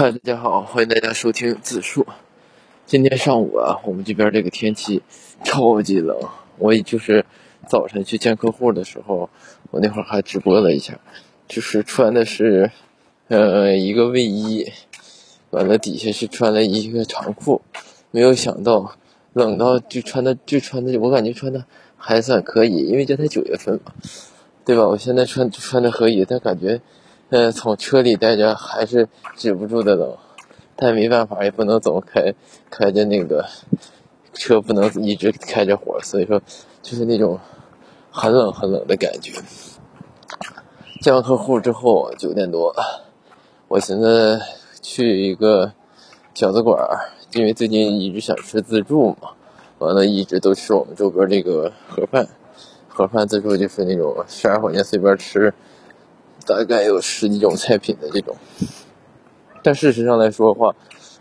嗨，大家好，欢迎大家收听自述。今天上午啊，我们这边这个天气超级冷。我也就是早晨去见客户的时候，我那会儿还直播了一下，就是穿的是呃一个卫衣，完了底下是穿了一个长裤。没有想到冷到就穿的就穿的，我感觉穿的还算可以，因为这才九月份嘛，对吧？我现在穿穿的可以，但感觉。嗯，从车里待着还是止不住的冷，但没办法，也不能总开开着那个车，不能一直开着火，所以说就是那种很冷很冷的感觉。见完客户之后，九点多，我寻思去一个饺子馆，因为最近一直想吃自助嘛，完了一直都吃我们周边这个盒饭，盒饭自助就是那种十二块钱随便吃。大概有十几种菜品的这种，但事实上来说的话，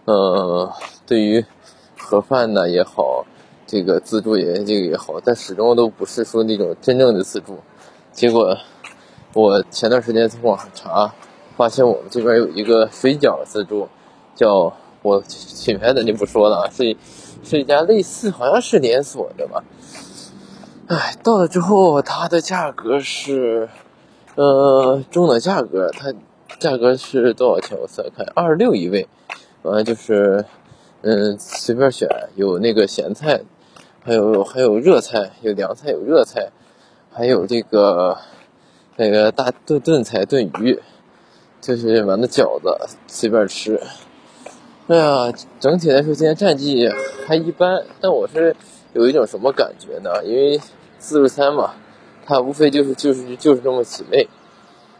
呃，对于盒饭呢也好，这个自助也这个也好，但始终都不是说那种真正的自助。结果我前段时间从网上查，发现我们这边有一个水饺自助，叫我品牌咱就不说了，是是一家类似好像是连锁的吧。哎，到了之后它的价格是。呃，中等价格，它价格是多少钱？我算看，二十六一位，完了就是，嗯，随便选，有那个咸菜，还有还有热菜，有凉菜，有热菜，还有这个那个大炖炖菜炖鱼，就是完了饺子，随便吃。哎呀，整体来说今天战绩还一般，但我是有一种什么感觉呢？因为自助餐嘛。它无非就是就是就是这么几类。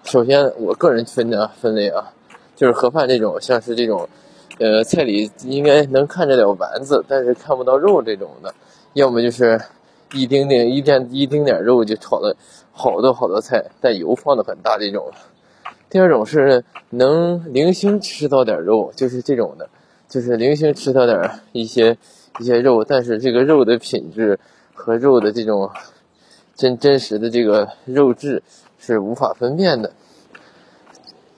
首先，我个人分的分类啊，就是盒饭这种，像是这种，呃，菜里应该能看着了丸子，但是看不到肉这种的；要么就是一丁点一点一丁点肉就炒了好多好多菜，但油放的很大这种。第二种是能零星吃到点肉，就是这种的，就是零星吃到点一些一些肉，但是这个肉的品质和肉的这种。真真实的这个肉质是无法分辨的。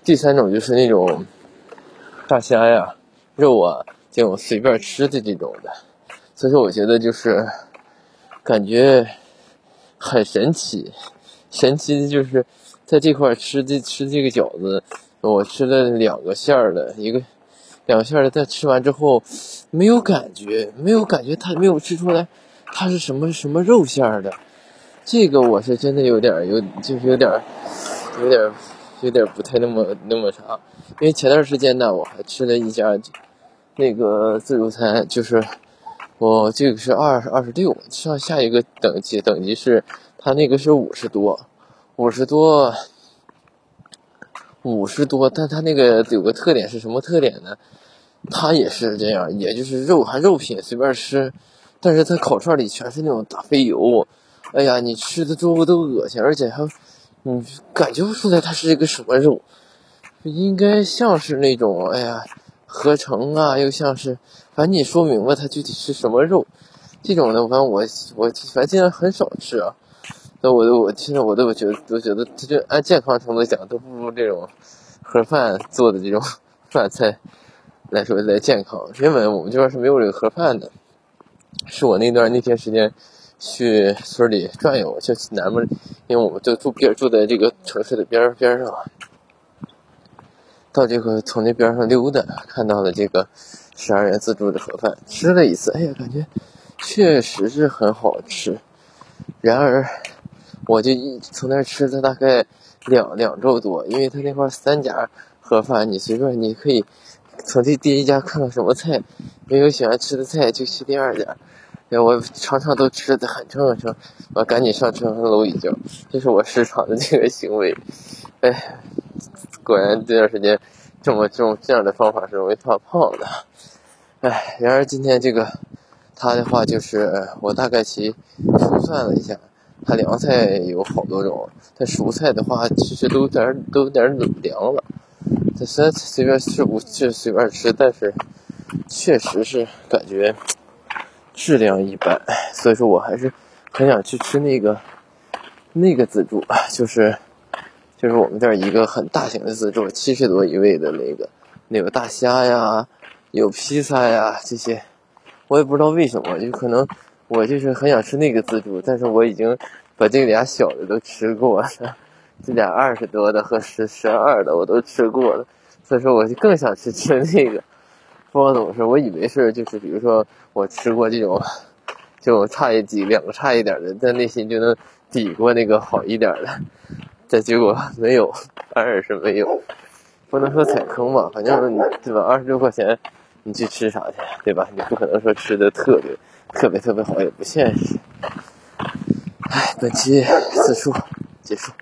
第三种就是那种大虾呀、肉啊这种随便吃的这种的，所以说我觉得就是感觉很神奇。神奇的就是在这块吃这吃这个饺子，我吃了两个馅儿的，一个两个馅儿的，在吃完之后没有感觉，没有感觉，它没有吃出来它是什么什么肉馅儿的。这个我是真的有点有，就是有点，有点，有点不太那么那么啥。因为前段时间呢，我还吃了一家那个自助餐，就是我这个是二二十六，上下一个等级等级是，他那个是五十多，五十多，五十多，但他那个有个特点是什么特点呢？他也是这样，也就是肉还肉品随便吃，但是他烤串里全是那种大肥油。哎呀，你吃的粥都恶心，而且还，你感觉不出来它是一个什么肉，应该像是那种哎呀合成啊，又像是，反正你说明白它具体是什么肉，这种的，反正我我反正现在很少吃啊，那我都我现在我都觉得都觉得，它就按健康程度讲，都不如这种盒饭做的这种饭菜来说来健康。因为我们这边是没有这个盒饭的，是我那段那天时间。去村里转悠，就南边，因为我们就住边住在这个城市的边边上，到这个从那边上溜达，看到了这个十二元自助的盒饭，吃了一次，哎呀，感觉确实是很好吃。然而，我就从那儿吃了大概两两周多，因为他那块三家盒饭，你随便你可以从这第一家看到什么菜，没有喜欢吃的菜就去第二家。我常常都吃的很撑很撑，我赶紧上车搂一觉，这是我时常的这个行为。哎，果然这段时间这么这种这样的方法是容易发胖的。哎，然而今天这个他的话就是我大概其估算了一下，他凉菜有好多种，他蔬菜的话其实都有点都有点凉了。他虽然随便吃不就随便吃，但是确实是感觉。质量一般，所以说我还是很想去吃那个那个自助，就是就是我们这儿一个很大型的自助，七十多一位的那个，有大虾呀，有披萨呀这些，我也不知道为什么，就可能我就是很想吃那个自助，但是我已经把这俩小的都吃过了，这俩二十多的和十十二的我都吃过了，所以说我就更想去吃那个。不知道怎么说，我以为是就是比如说我吃过这种，就差一几两个差一点的，在内心就能抵过那个好一点的，这结果没有，当然是没有，不能说踩坑吧，反正对吧？二十六块钱，你去吃啥去，对吧？你不可能说吃的特别特别特别好，也不现实。哎，本期自述结束。